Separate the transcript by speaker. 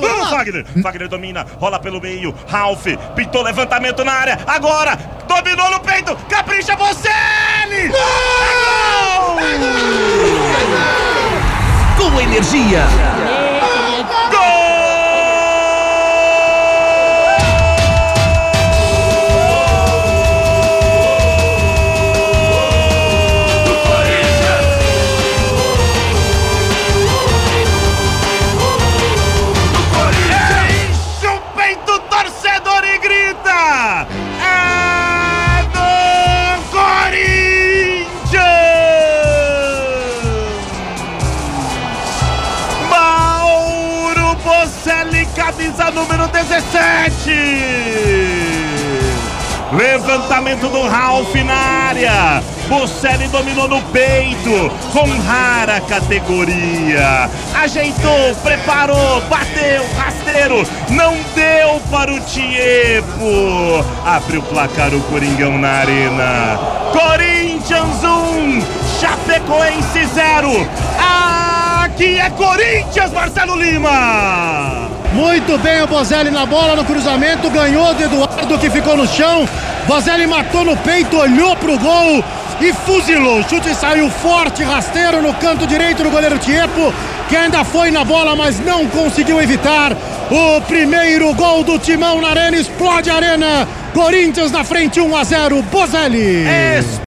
Speaker 1: Vamos, Wagner. Wagner domina, rola pelo meio. Ralph pintou levantamento na área. Agora, dominou no peito. Capricha você!
Speaker 2: Com energia.
Speaker 1: Camisa número 17! Levantamento do Ralf na área. Bocelli dominou no peito, com rara categoria. Ajeitou, preparou, bateu, rasteiro. Não deu para o Tiepo. Abre o placar o Coringão na arena. Corinthians 1, Chapecoense 0. Aqui é Corinthians, Marcelo Lima.
Speaker 3: Muito bem o Bozelli na bola, no cruzamento, ganhou do Eduardo que ficou no chão. Bozelli matou no peito, olhou pro gol e fuzilou. O chute saiu forte, rasteiro no canto direito do goleiro Tiepo, que ainda foi na bola, mas não conseguiu evitar. O primeiro gol do Timão na arena, explode a arena. Corinthians na frente, 1 a 0, Bozelli.